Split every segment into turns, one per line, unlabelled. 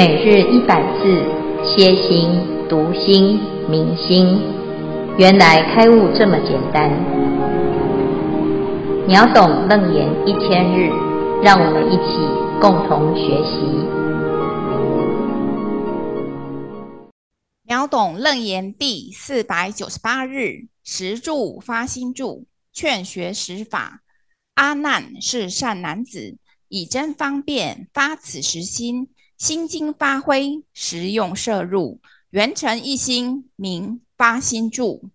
每日一百字，歇心、读心、明心，原来开悟这么简单。秒懂楞严一千日，让我们一起共同学习。
秒懂楞严第四百九十八日，实住发心住，劝学实法。阿难是善男子，以真方便发此实心。心经发挥，实用摄入，圆成一心，明发心住。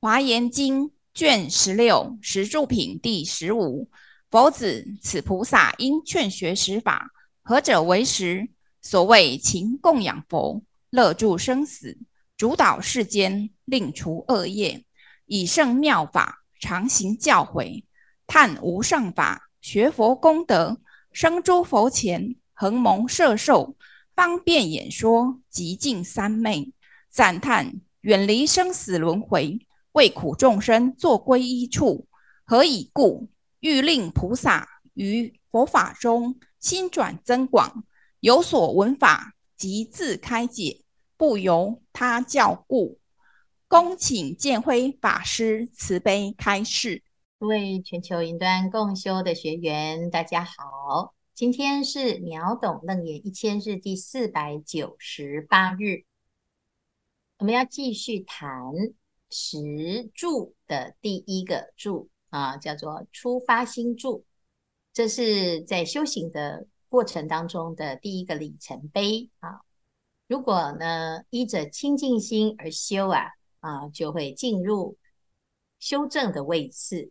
华严经卷十六实住品第十五。佛子，此菩萨应劝学实法，何者为实？所谓勤供养佛，乐住生死，主导世间，令除恶业，以圣妙法常行教诲，叹无上法，学佛功德。生诸佛前，恒蒙摄受，方便演说，极尽三昧，赞叹远离生死轮回，为苦众生作皈依处。何以故？欲令菩萨于佛法中心转增广，有所闻法，即自开解，不由他教故。恭请建辉法师慈悲开示。
各位全球云端共修的学员，大家好，今天是秒懂楞严一千日第四百九十八日，我们要继续谈十住的第一个住啊，叫做初发心住，这是在修行的过程当中的第一个里程碑啊。如果呢依着清净心而修啊啊，就会进入修正的位次。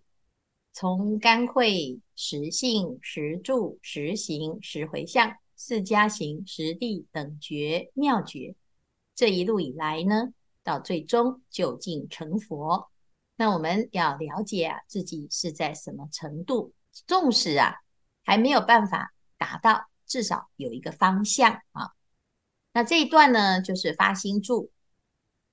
从干慧、实性、实住、实行、实回向、四加行、实地等觉妙觉，这一路以来呢，到最终究竟成佛。那我们要了解啊，自己是在什么程度？纵使啊还没有办法达到，至少有一个方向啊。那这一段呢，就是发心住。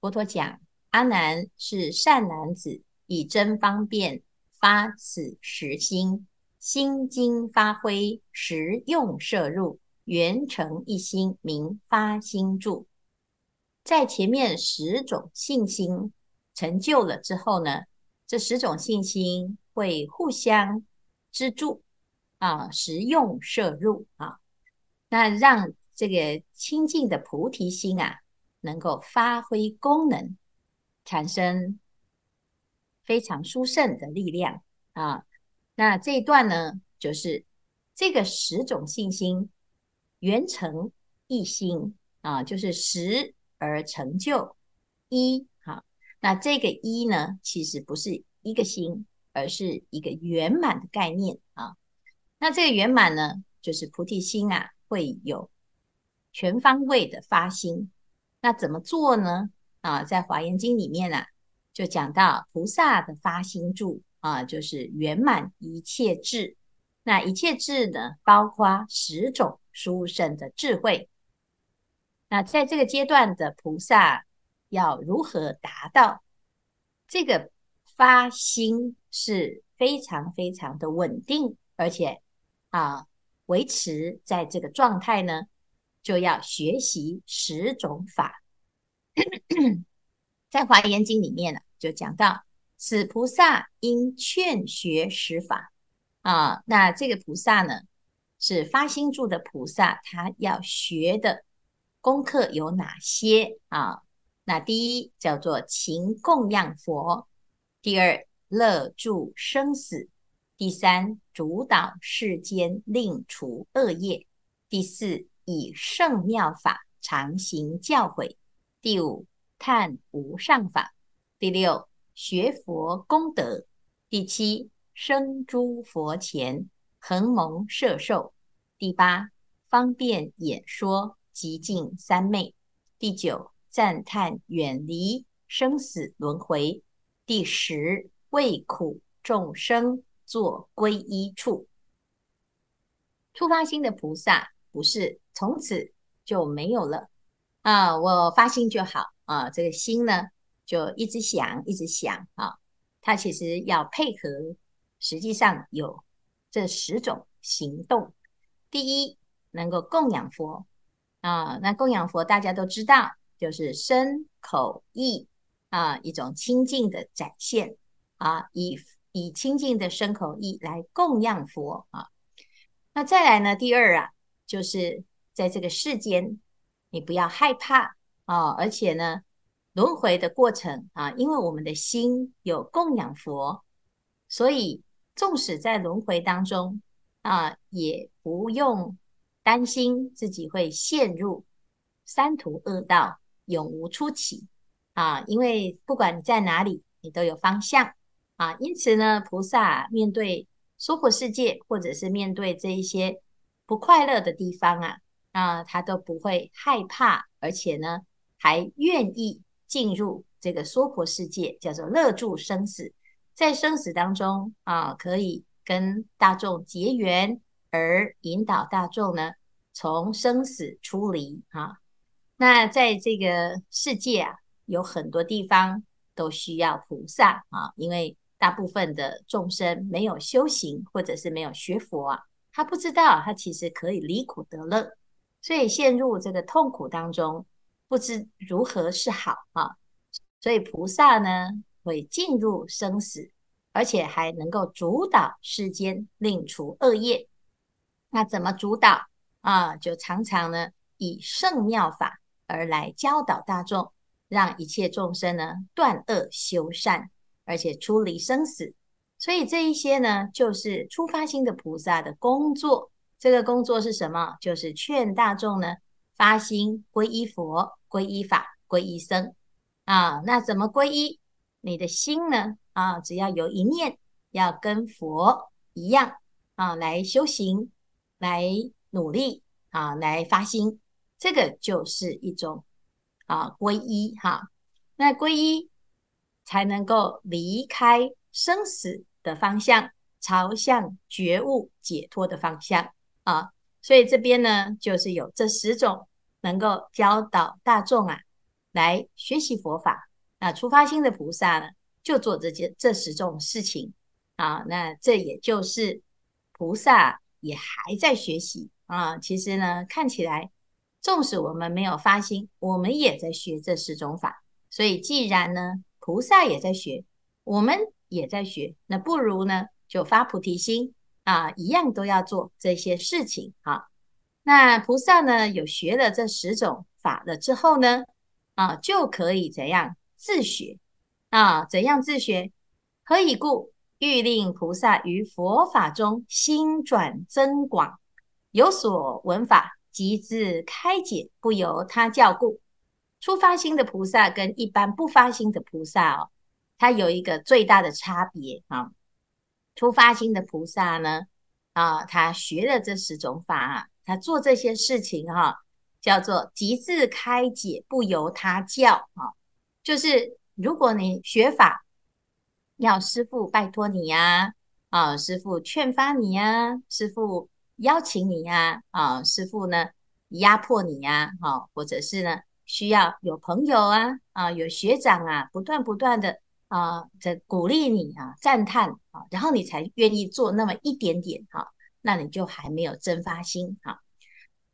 佛陀讲，阿难是善男子，以真方便。发此实心，心经发挥，实用摄入，圆成一心，名发心住。在前面十种信心成就了之后呢，这十种信心会互相资助啊，实用摄入啊，那让这个清净的菩提心啊，能够发挥功能，产生。非常殊胜的力量啊！那这一段呢，就是这个十种信心圆成一心啊，就是十而成就一。好，那这个一呢，其实不是一个心，而是一个圆满的概念啊。那这个圆满呢，就是菩提心啊，会有全方位的发心。那怎么做呢？啊，在《华严经》里面呢、啊。就讲到菩萨的发心住啊，就是圆满一切智。那一切智呢，包括十种殊胜的智慧。那在这个阶段的菩萨要如何达到这个发心，是非常非常的稳定，而且啊，维持在这个状态呢，就要学习十种法。在《华严经》里面呢，就讲到此菩萨应劝学实法啊。那这个菩萨呢，是发心住的菩萨，他要学的功课有哪些啊？那第一叫做勤供养佛，第二乐助生死，第三主导世间，令除恶业，第四以圣妙法常行教诲，第五。叹无上法，第六学佛功德，第七生诸佛前恒蒙摄受，第八方便演说极尽三昧，第九赞叹远离生死轮回，第十为苦众生作皈依处。初发心的菩萨不是从此就没有了。啊，我发心就好。啊，这个心呢，就一直想，一直想啊。它其实要配合，实际上有这十种行动。第一能够供养佛啊。那供养佛大家都知道，就是身口意啊一种清净的展现啊，以以清净的身口意来供养佛啊。那再来呢，第二啊，就是在这个世间，你不要害怕啊，而且呢，轮回的过程啊，因为我们的心有供养佛，所以纵使在轮回当中啊，也不用担心自己会陷入三途恶道，永无出期啊。因为不管你在哪里，你都有方向啊。因此呢，菩萨面对娑婆世界，或者是面对这一些不快乐的地方啊，啊，他都不会害怕，而且呢，还愿意。进入这个娑婆世界，叫做乐住生死，在生死当中啊，可以跟大众结缘，而引导大众呢，从生死出离啊。那在这个世界啊，有很多地方都需要菩萨啊，因为大部分的众生没有修行，或者是没有学佛啊，他不知道他其实可以离苦得乐，所以陷入这个痛苦当中。不知如何是好啊，所以菩萨呢会进入生死，而且还能够主导世间，令除恶业。那怎么主导啊？就常常呢以圣妙法而来教导大众，让一切众生呢断恶修善，而且出离生死。所以这一些呢，就是初发心的菩萨的工作。这个工作是什么？就是劝大众呢发心皈依佛。皈依法，皈依僧啊，那怎么皈依？你的心呢？啊，只要有一念，要跟佛一样啊，来修行，来努力啊，来发心，这个就是一种啊皈依哈。那皈依才能够离开生死的方向，朝向觉悟解脱的方向啊。所以这边呢，就是有这十种。能够教导大众啊，来学习佛法。那出发心的菩萨呢，就做这件这十种事情啊。那这也就是菩萨也还在学习啊。其实呢，看起来纵使我们没有发心，我们也在学这十种法。所以既然呢，菩萨也在学，我们也在学，那不如呢，就发菩提心啊，一样都要做这些事情啊。那菩萨呢，有学了这十种法了之后呢，啊，就可以怎样自学啊？怎样自学？何以故？欲令菩萨于佛法中心转增广，有所闻法，即自开解，不由他教故。初发心的菩萨跟一般不发心的菩萨哦，他有一个最大的差别啊。初发心的菩萨呢，啊，他学了这十种法。他做这些事情哈，叫做极自开解，不由他教啊。就是如果你学法，要师父拜托你呀，啊，师父劝发你呀，师父邀请你呀，啊，师父呢压迫你呀，哈，或者是呢需要有朋友啊，啊，有学长啊，不断不断的啊在鼓励你啊，赞叹啊，然后你才愿意做那么一点点哈。那你就还没有真发心哈。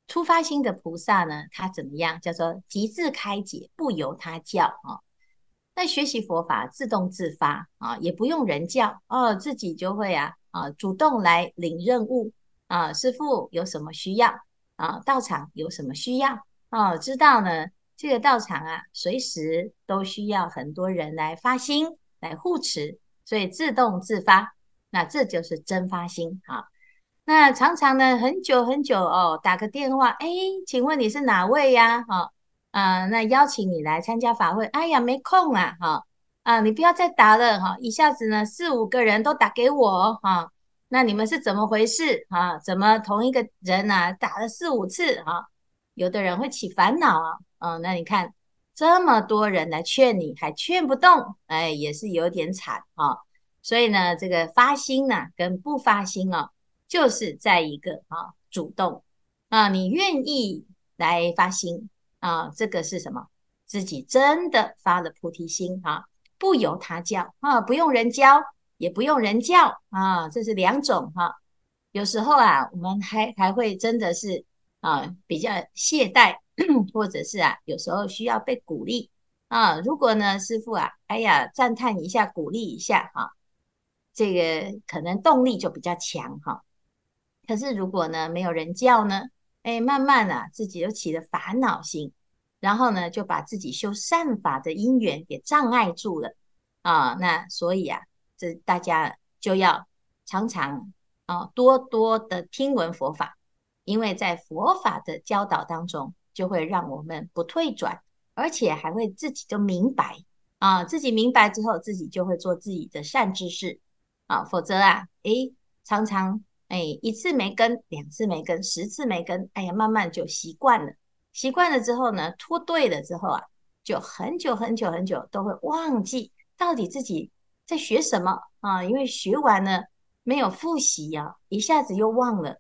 初发心的菩萨呢，他怎么样？叫做即自开解，不由他教啊。那学习佛法自动自发啊，也不用人教哦，自己就会啊啊，主动来领任务啊。师父有什么需要啊？道场有什么需要啊？知道呢，这个道场啊，随时都需要很多人来发心来护持，所以自动自发，那这就是真发心啊。那常常呢，很久很久哦，打个电话，哎，请问你是哪位呀？哈，啊，那邀请你来参加法会，哎呀，没空啊，哈，啊，你不要再打了，哈，一下子呢四五个人都打给我，哈，那你们是怎么回事？啊，怎么同一个人啊打了四五次？哈，有的人会起烦恼啊，嗯，那你看这么多人来劝你，还劝不动，哎，也是有点惨啊。所以呢，这个发心呢，跟不发心哦。就是在一个啊主动啊，你愿意来发心啊，这个是什么？自己真的发了菩提心啊，不由他教啊，不用人教，也不用人教啊，这是两种哈。有时候啊，我们还还会真的是啊，比较懈怠，或者是啊，有时候需要被鼓励啊。如果呢，师父啊，哎呀，赞叹一下，鼓励一下哈、啊，这个可能动力就比较强哈、可是如果呢，没有人叫呢，哎，慢慢啊，自己又起了烦恼心，然后呢，就把自己修善法的因缘给障碍住了啊。那所以啊，这大家就要常常啊，多多的听闻佛法。因为在佛法的教导当中，就会让我们不退转，而且还会自己都明白啊，自己明白之后，自己就会做自己的善知识啊。否则啊，诶，常常诶，一次没跟，两次没跟，十次没跟，哎呀，慢慢就习惯了。习惯了之后呢，脱队了之后啊，就很久很久很久都会忘记到底自己在学什么啊。因为学完了没有复习呀、啊，一下子又忘了。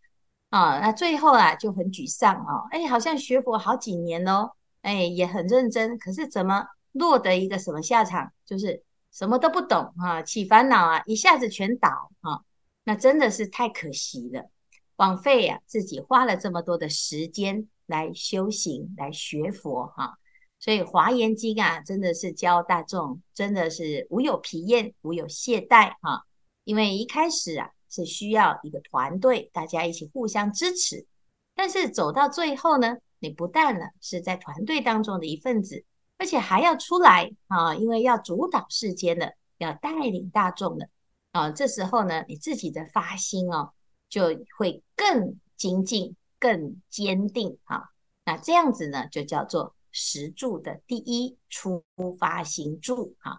啊，那最后啊就很沮丧哦，哎，好像学佛好几年喽，哎，也很认真，可是怎么落得一个什么下场？就是什么都不懂啊，起烦恼啊，一下子全倒啊，那真的是太可惜了，枉费呀、啊，自己花了这么多的时间来修行、来学佛哈、所以《华严经》啊，真的是教大众，真的是无有疲厌，无有懈怠哈、啊，因为一开始啊。是需要一个团队，大家一起互相支持。但是走到最后呢，你不但呢是在团队当中的一份子，而且还要出来啊，因为要主导世间的，要带领大众的啊。这时候呢，你自己的发心哦，就会更精进、更坚定啊。那这样子呢，就叫做十住的第一出发心住啊。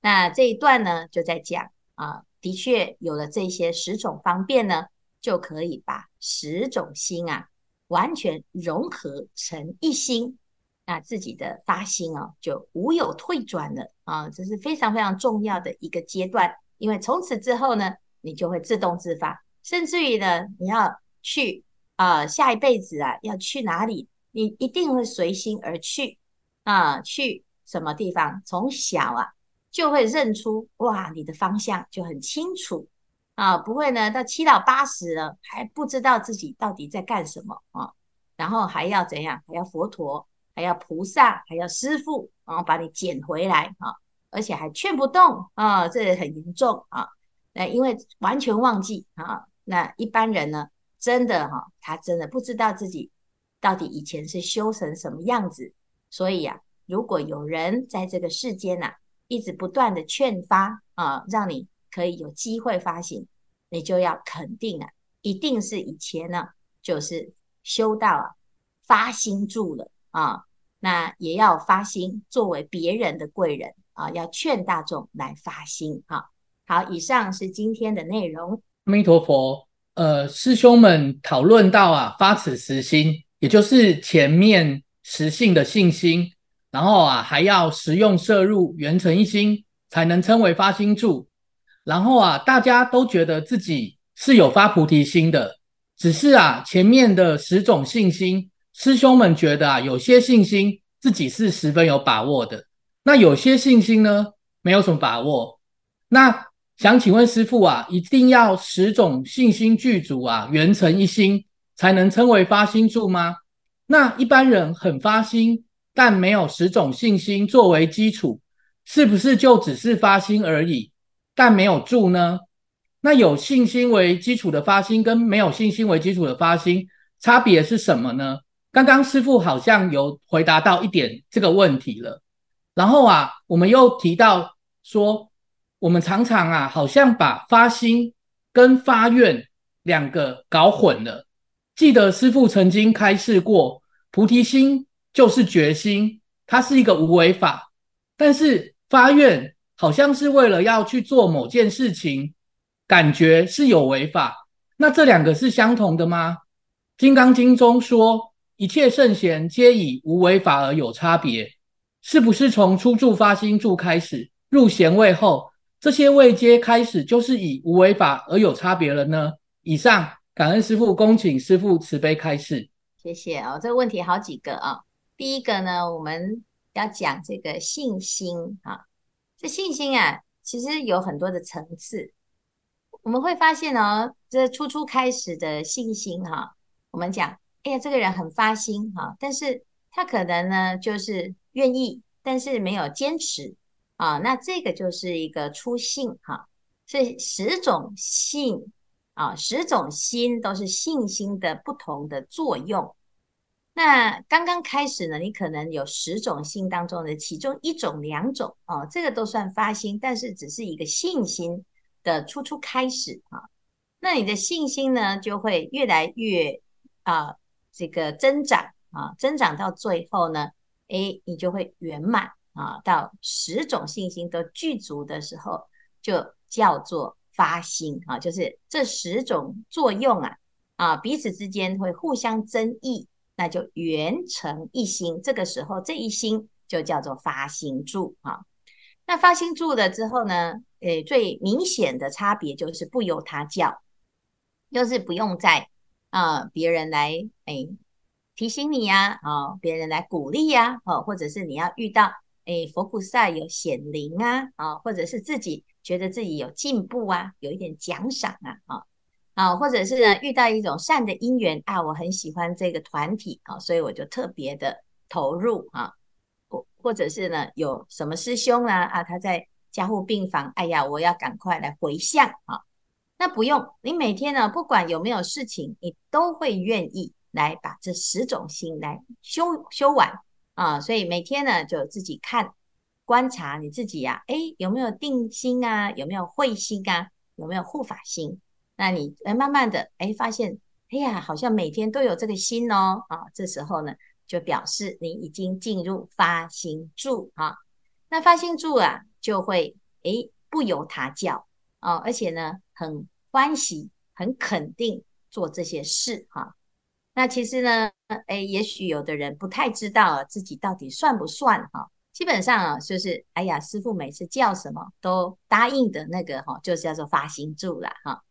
那这一段呢，就在讲啊。的确有了这些十种方便呢，就可以把十种心啊完全融合成一心，那自己的发心哦就无有退转了啊，这是非常非常重要的一个阶段。因为从此之后呢，你就会自动自发，甚至于呢，你要去啊、下一辈子啊要去哪里，你一定会随心而去啊，去什么地方？从小啊。就会认出哇，你的方向就很清楚啊，不会呢到七老八十了还不知道自己到底在干什么啊，然后还要怎样？还要佛陀，还要菩萨，还要师父，然后把你捡回来啊，而且还劝不动啊，这很严重啊。那因为完全忘记啊，那一般人呢，真的哈，他真的不知道自己到底以前是修成什么样子，所以呀，如果有人在这个世间呐。一直不断的劝发啊，让你可以有机会发心，你就要肯定啊，一定是以前呢，就是修到啊发心住了啊，那也要发心作为别人的贵人啊，要劝大众来发心啊。好，以上是今天的内容。
阿弥陀佛。呃，师兄们讨论到啊，发此实心，也就是前面实性的信心。然后啊，还要实用摄入，圆成一心，才能称为发心住。然后啊，大家都觉得自己是有发菩提心的，只是啊，前面的十种信心，师兄们觉得啊，有些信心自己是十分有把握的，那有些信心呢，没有什么把握。那想请问师傅啊，一定要十种信心具足啊，圆成一心，才能称为发心住吗？那一般人很发心。但没有十种信心作为基础，是不是就只是发心而已？但没有住呢？那有信心为基础的发心跟没有信心为基础的发心差别是什么呢？刚刚师傅好像有回答到一点这个问题了。然后啊，我们又提到说，我们常常啊，好像把发心跟发愿两个搞混了。记得师父曾经开示过菩提心。就是决心，它是一个无为法，但是发愿好像是为了要去做某件事情，感觉是有为法。那这两个是相同的吗？《金刚经》中说，一切圣贤皆以无为法而有差别，是不是从初住发心住开始，入贤位后，这些位阶开始就是以无为法而有差别了呢？以上，感恩师父，恭请师父慈悲开示。
谢谢哦，这个问题好几个啊。第一个呢，我们要讲这个信心啊，这信心啊，其实有很多的层次。我们会发现哦，这初初开始的信心哈，我们讲哎呀，这个人很发心哈，但是他可能呢就是愿意，但是没有坚持啊，那这个就是一个初信哈。所以十种信啊，十种心都是信心的不同的作用。那刚刚开始呢，你可能有十种心当中的其中一种、两种啊，这个都算发心，但是只是一个信心的初初开始啊。那你的信心呢，就会越来越啊，这个增长啊，增长到最后呢，诶，你就会圆满啊，到十种信心都具足的时候，就叫做发心啊，就是这十种作用啊，啊，彼此之间会互相增益。那就圆成一心，这个时候这一心就叫做发心住啊。那发心住了之后呢，诶，最明显的差别就是不由他教，就是不用再啊别人来诶提醒你呀，啊别人来鼓励呀，哦或者是你要遇到诶佛菩萨有显灵啊，啊或者是自己觉得自己有进步啊，有一点奖赏啊，啊。啊，或者是呢，遇到一种善的因缘啊，我很喜欢这个团体啊，所以我就特别的投入啊，或或者是呢，有什么师兄啊啊，他在加护病房，哎呀，我要赶快来回向啊。那不用，你每天呢，不管有没有事情，你都会愿意来把这十种心来修修完啊。所以每天呢，就自己看观察你自己呀，啊，哎，有没有定心啊？有没有慧心啊？有没有护法心？那你，慢慢的哎，发现哎呀，好像每天都有这个心哦，啊，这时候呢，就表示你已经进入发心住啊。那发心住啊，就会哎不由他教啊，而且呢，很欢喜、很肯定做这些事哈。那其实呢，哎，也许有的人不太知道自己到底算不算哈。基本上啊，就是哎呀，师父每次叫什么都答应的那个哈，就是叫做发心住了哈。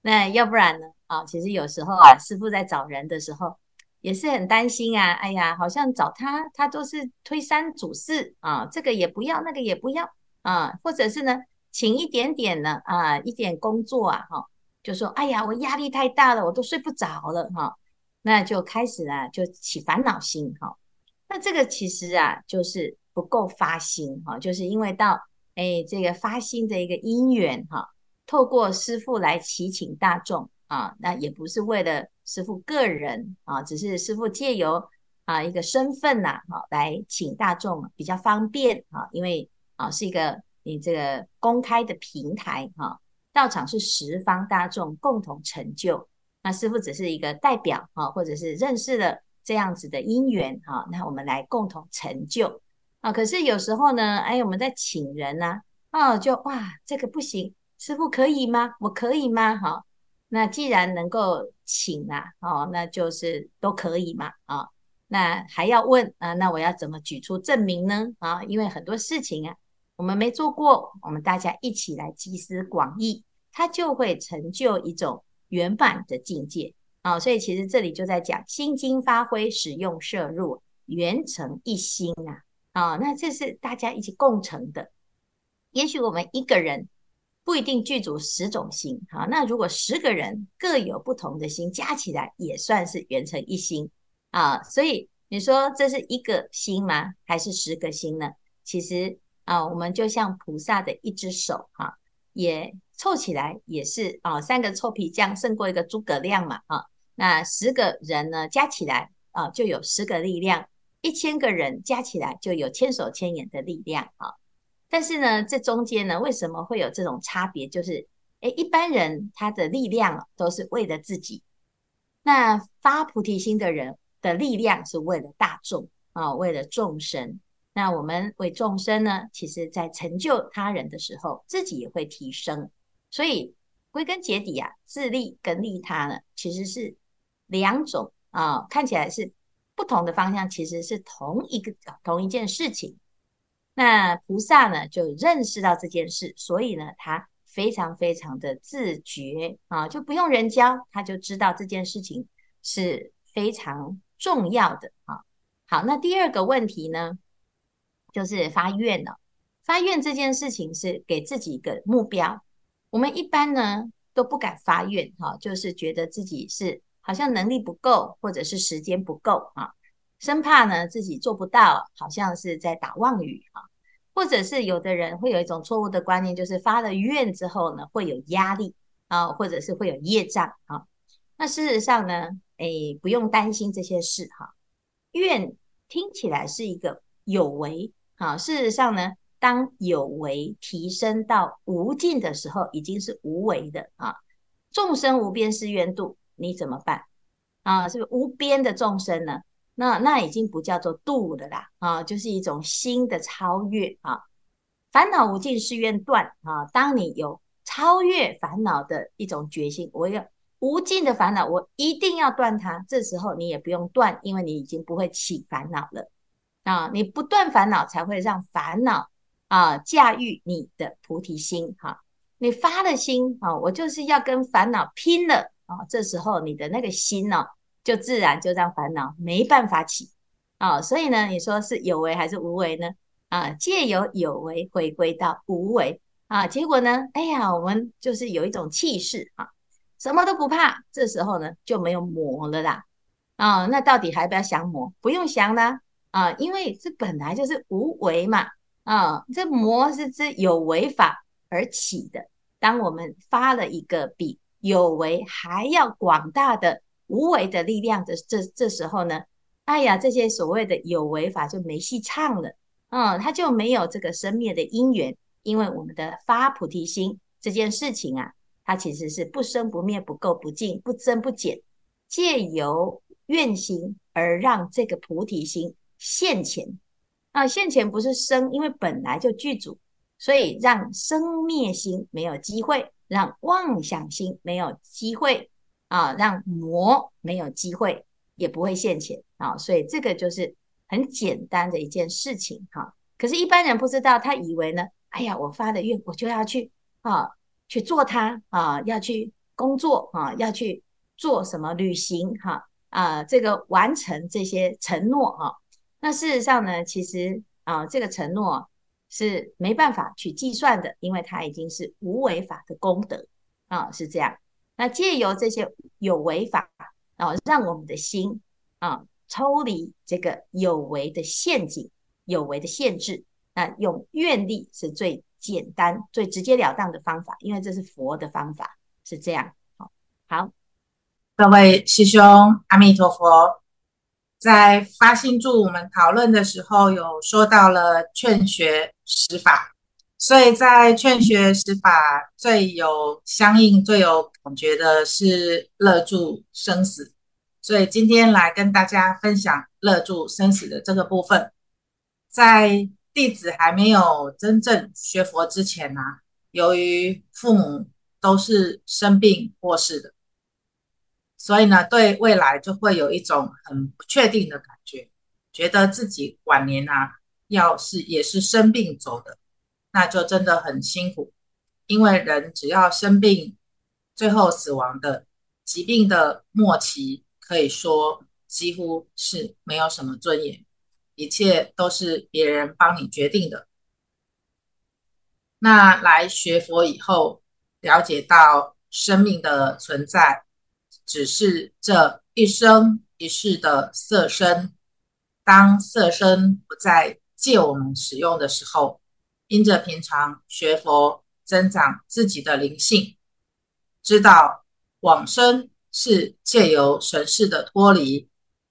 那要不然呢？啊，其实有时候啊，师父在找人的时候也是很担心啊。哎呀，好像找他，他都是推三阻四啊，这个也不要，那个也不要啊，或者是呢，请一点点呢啊，一点工作啊，哈，就说哎呀，我压力太大了，我都睡不着了哈。那就开始啊，就起烦恼心哈。那这个其实啊，就是不够发心哈，就是因为到哎这个发心的一个因缘哈。透过师父来祈请大众啊，那也不是为了师父个人啊，只是师父借由啊一个身份呐，哈，来请大众比较方便啊，因为啊是一个你这个公开的平台哈，道场是十方大众共同成就，那师父只是一个代表啊，或者是认识了这样子的因缘哈，那我们来共同成就啊。可是有时候呢，哎，我们在请人呢，啊，就哇这个不行。师父可以吗？我可以吗？好，那既然能够请啊，哦，那就是都可以嘛，啊，那还要问啊？那我要怎么举出证明呢？啊，因为很多事情啊，我们没做过，我们大家一起来集思广益，它就会成就一种圆满的境界啊。所以其实这里就在讲心经发挥，使用摄入，圆成一心啊。啊，那这是大家一起共成的。也许我们一个人。不一定具足十种心，好，那如果十个人各有不同的心，加起来也算是圆成一心啊。所以你说这是一个心吗？还是十个心呢？其实啊，我们就像菩萨的一只手哈，也凑起来也是啊，三个臭皮匠胜过一个诸葛亮嘛啊。那十个人呢，加起来啊，就有十个力量；一千个人加起来就有千手千眼的力量啊。但是呢，这中间呢，为什么会有这种差别？就是，诶，一般人他的力量都是为了自己，那发菩提心的人的力量是为了大众啊，为了众生。那我们为众生呢，其实在成就他人的时候，自己也会提升。所以归根结底啊，自利跟利他呢，其实是两种啊，看起来是不同的方向，其实是同一个同一件事情。那菩萨呢，就认识到这件事，所以呢，他非常非常的自觉啊，就不用人教，他就知道这件事情是非常重要的啊。好，那第二个问题呢，就是发愿了。发愿这件事情是给自己一个目标，我们一般呢都不敢发愿哈，就是觉得自己是好像能力不够，或者是时间不够啊，生怕呢自己做不到，好像是在打妄语啊，或者是有的人会有一种错误的观念，就是发了愿之后呢，会有压力啊，或者是会有业障啊。那事实上呢，诶，不用担心这些事哈。愿听起来是一个有为啊，事实上呢，当有为提升到无尽的时候，已经是无为的啊。众生无边誓愿度。你怎么办啊？是不是无边的众生呢？那那已经不叫做度了啦啊，就是一种新的超越啊。烦恼无尽誓愿断啊。当你有超越烦恼的一种决心，我要无尽的烦恼，我一定要断它。这时候你也不用断，因为你已经不会起烦恼了啊。你不断烦恼，才会让烦恼啊驾驭你的菩提心哈、你发了心啊，我就是要跟烦恼拼了。啊、这时候你的那个心呢、就自然就让烦恼没办法起啊、所以呢，你说是有为还是无为呢？啊，借由有为回归到无为啊，结果呢，哎呀，我们就是有一种气势啊，什么都不怕。这时候呢，就没有魔了啦。啊，那到底还不要降魔？不用降啦啊，因为这本来就是无为嘛。啊，这魔是这有为法而起的。当我们发了一个比。有为还要广大的无为的力量的这这时候呢，哎呀，这些所谓的有为法就没戏唱了，嗯，它就没有这个生灭的因缘，因为我们的发菩提心这件事情啊，它其实是不生不灭、不垢不净、不增不减，借由愿心而让这个菩提心现前啊，现前不是生，因为本来就具足，所以让生灭心没有机会。让妄想心没有机会啊，让魔没有机会，也不会现前啊，所以这个就是很简单的一件事情哈。可是，一般人不知道，他以为呢，哎呀，我发了愿，我就要去啊去做它啊，要去工作啊，要去做什么旅行哈啊，这个完成这些承诺哈。那事实上呢，其实啊，这个承诺。是没办法去计算的，因为它已经是无为法的功德啊，是这样。那借由这些有为法啊，让我们的心啊抽离这个有为的陷阱、有为的限制。那用愿力是最简单、最直截了当的方法，因为这是佛的方法，是这样。好，好，
各位师兄，阿弥陀佛。在发心助我们讨论的时候，有说到了劝学十法，所以在劝学十法最有相应、最有感觉的是乐住生死，所以今天来跟大家分享乐住生死的这个部分。在弟子还没有真正学佛之前呢、由于父母都是生病过世的。所以呢，对未来就会有一种很不确定的感觉，觉得自己晚年啊，要是也是生病走的，那就真的很辛苦。因为人只要生病，最后死亡的疾病的末期，可以说几乎是没有什么尊严，一切都是别人帮你决定的。那来学佛以后，了解到生命的存在。只是这一生一世的色身，当色身不再借我们使用的时候，因着平常学佛增长自己的灵性，知道往生是借由神识的脱离，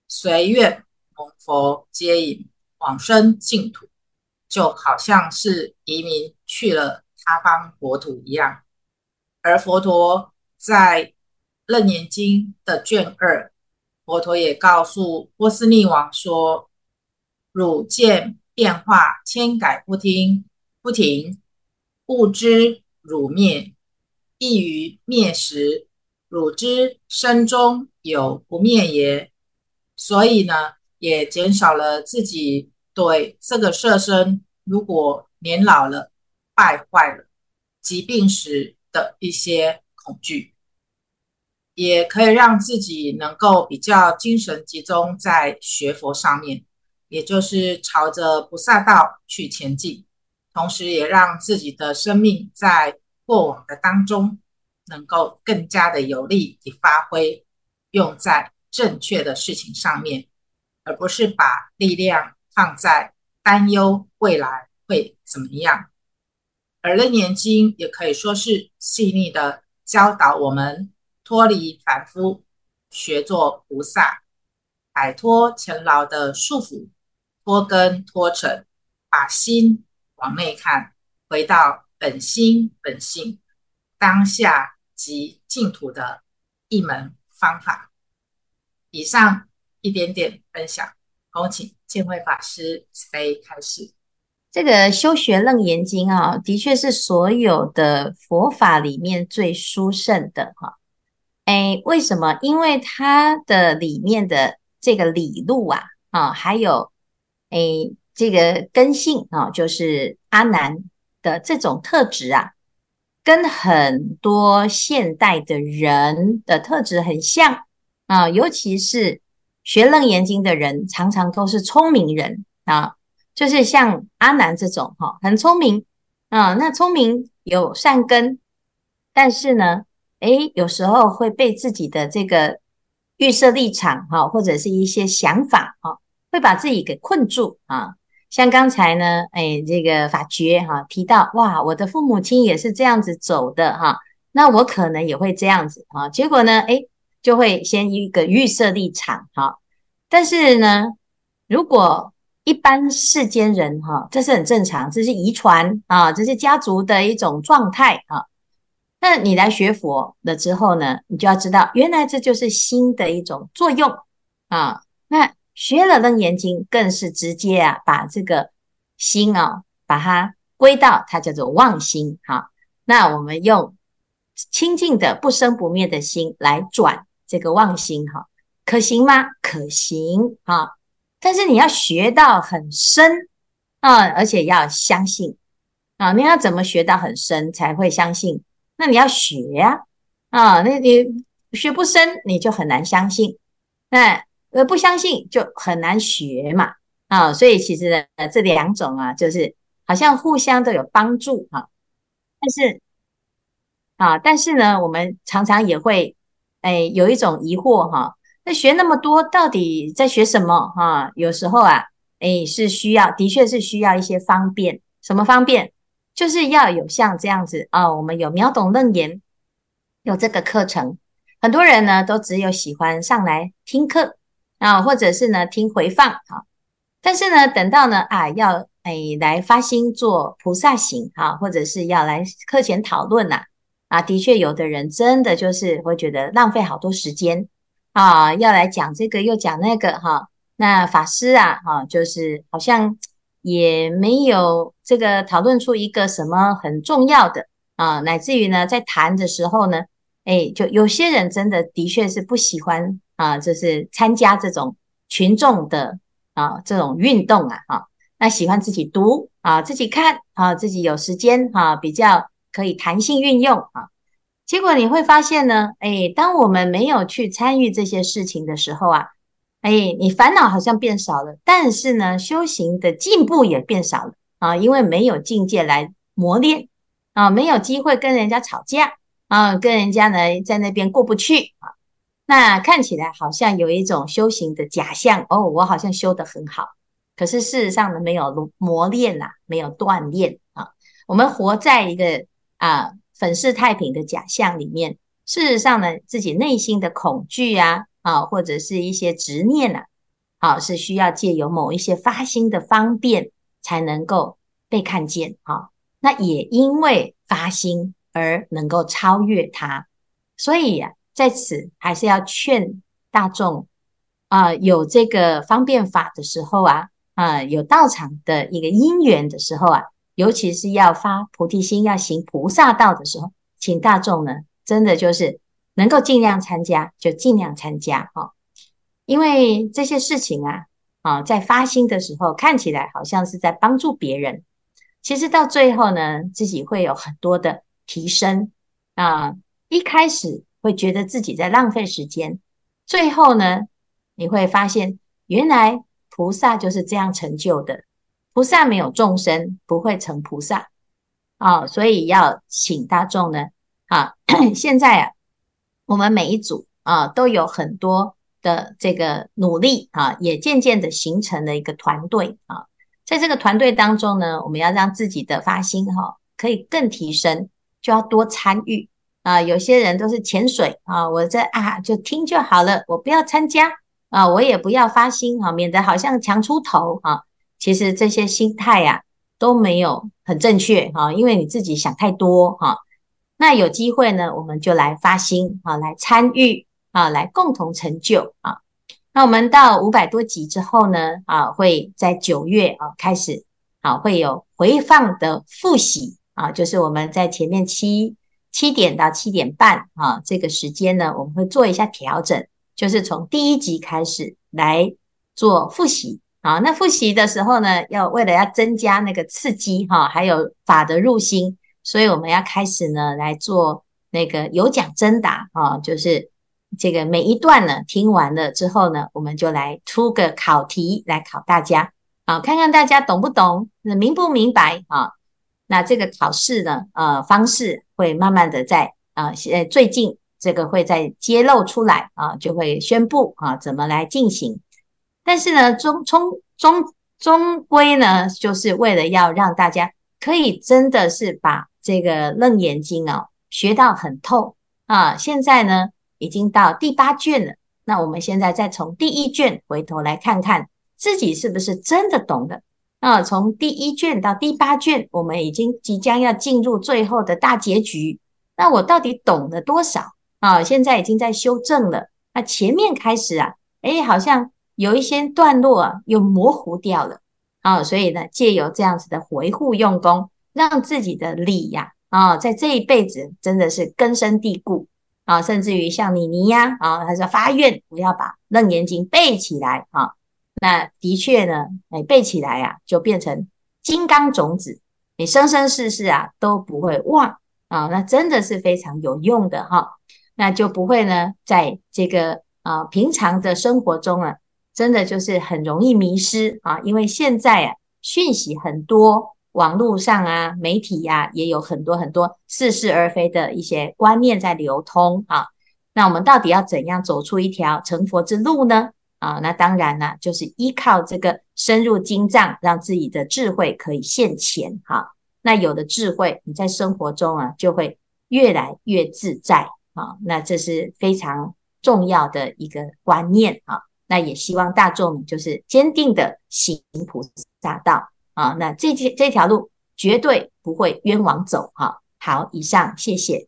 随愿蒙佛接引往生净土，就好像是移民去了他方国土一样，而佛陀在。《楞严经》的卷二，佛陀也告诉波斯匿王说：“汝见变化千改不听不停，悟知汝灭，亦于灭时，汝知身中有不灭耶？所以呢，也减少了自己对这个色身，如果年老了、败坏了、疾病时的一些恐惧。”也可以让自己能够比较精神集中在学佛上面，也就是朝着菩萨道去前进，同时也让自己的生命在过往的当中能够更加的有力的发挥，用在正确的事情上面，而不是把力量放在担忧未来会怎么样。而《楞严经》也可以说是细腻的教导我们脱离凡夫，学做菩萨，摆脱尘劳的束缚，脱根脱尘，把心往内看，回到本心本性，当下即净土的一门方法。以上一点点分享，恭请见辉法师慈悲开示。
这个修学楞严经啊，的确是所有的佛法里面最殊胜的哈。哎，为什么？因为它的里面的这个理路啊，啊，还有哎这个根性啊，就是阿难的这种特质啊，跟很多现代的人的特质很像啊，尤其是学楞严经的人，常常都是聪明人啊。就是像阿难这种哈，很聪明啊，那聪明有善根，但是呢，诶，有时候会被自己的这个预设立场哈，或者是一些想法哈，会把自己给困住啊。像刚才呢，诶，这个法觉哈提到，哇，我的父母亲也是这样子走的哈，那我可能也会这样子啊。结果呢，诶，就会先一个预设立场哈，但是呢，如果一般世间人哈，这是很正常，这是遗传啊，这是家族的一种状态啊。那你来学佛了之后呢，你就要知道，原来这就是心的一种作用啊。那学了楞严经，更是直接啊，把这个心啊，把它归到它叫做妄心哈。那我们用清净的不生不灭的心来转这个妄心哈，可行吗？可行啊。但是你要学到很深啊，而且要相信啊！你要怎么学到很深才会相信？那你要学呀啊！那你学不深，你就很难相信。那呃不相信就很难学嘛啊！所以其实呢，这两种啊，就是好像互相都有帮助哈。但是啊，但是呢，我们常常也会哎有一种疑惑哈。那学那么多，到底在学什么？哈，有时候啊，诶，是需要，的确是需要一些方便。什么方便？就是要有像这样子啊，我们有秒懂楞严，有这个课程。很多人呢，都只有喜欢上来听课啊，或者是呢听回放啊。但是呢，等到呢啊，要诶来发心做菩萨行啊，或者是要来课前讨论呐啊，的确有的人真的就是会觉得浪费好多时间。啊，要来讲这个又讲那个哈，那法师啊，哈，就是好像也没有这个讨论出一个什么很重要的啊，乃至于呢，在谈的时候呢，哎，就有些人真的的确是不喜欢啊，就是参加这种群众的啊这种运动啊，啊，那喜欢自己读啊，自己看啊，自己有时间啊，比较可以弹性运用啊。结果你会发现呢，哎，当我们没有去参与这些事情的时候啊，哎，你烦恼好像变少了，但是呢，修行的进步也变少了。啊，因为没有境界来磨练啊，没有机会跟人家吵架啊，跟人家呢在那边过不去啊，那看起来好像有一种修行的假象哦，我好像修得很好，可是事实上呢，没有磨练、啊，没有锻炼啊，我们活在一个啊。粉饰太平的假象里面，事实上呢，自己内心的恐惧啊，啊，或者是一些执念呐，啊，是需要借由某一些发心的方便，才能够被看见啊。那也因为发心而能够超越它，所以呀，在此还是要劝大众啊，有这个方便法的时候啊，啊，有道场的一个因缘的时候啊。尤其是要发菩提心、要行菩萨道的时候，请大众呢，真的就是能够尽量参加，就尽量参加哈。因为这些事情啊，啊，在发心的时候看起来好像是在帮助别人，其实到最后呢，自己会有很多的提升啊。一开始会觉得自己在浪费时间，最后呢，你会发现原来菩萨就是这样成就的。菩萨没有众生，不会成菩萨啊、哦，所以要请大众呢啊。现在啊，我们每一组啊，都有很多的这个努力啊，也渐渐的形成了一个团队啊。在这个团队当中呢，我们要让自己的发心哈可以更提升，就要多参与啊。有些人都是潜水啊，我这啊就听就好了，我不要参加啊，我也不要发心啊，免得好像强出头啊。其实这些心态呀都没有很正确哈，因为你自己想太多哈。那有机会呢，我们就来发心啊，来参与啊，来共同成就啊。那我们到五百多集之后呢，啊，会在九月啊开始啊，会有回放的复习啊，就是我们在前面七七点到七点半啊这个时间呢，我们会做一下调整，就是从第一集开始来做复习啊。那复习的时候呢，要为了要增加那个刺激哈，还有法的入心。所以我们要开始呢，来做那个有奖征答啊，就是这个每一段呢听完了之后呢，我们就来出个考题来考大家啊，看看大家懂不懂，明不明白啊？那这个考试呢，呃，方式会慢慢的在啊，现呃，最近这个会再揭露出来啊，就会宣布啊怎么来进行。但是呢，终终终终归呢，就是为了要让大家可以真的是把。这个《楞严经》哦，学到很透啊！现在呢，已经到第八卷了。那我们现在再从第一卷回头来看看自己是不是真的懂的啊？从第一卷到第八卷，我们已经即将要进入最后的大结局。那我到底懂了多少啊？现在已经在修正了。那前面开始啊，诶，好像有一些段落啊，又模糊掉了啊。所以呢，借由这样子的回护用功。让自己的理呀啊，在这一辈子真的是根深蒂固啊，甚至于像妮妮呀啊，他说发愿我要把《楞严经》背起来啊，那的确呢，哎，背起来啊，就变成金刚种子，你生生世世啊都不会忘啊，那真的是非常有用的哈，那就不会呢，在这个啊平常的生活中啊，真的就是很容易迷失啊，因为现在啊讯息很多。网络上啊，媒体呀、啊，也有很多很多似是而非的一些观念在流通啊。那我们到底要怎样走出一条成佛之路呢？啊，那当然呢，就是依靠这个深入经藏，让自己的智慧可以现前哈、啊。那有的智慧，你在生活中啊，就会越来越自在啊。那这是非常重要的一个观念啊。那也希望大众就是坚定的行菩萨道。啊，那这这这条路绝对不会冤枉走哈。好，以上谢谢。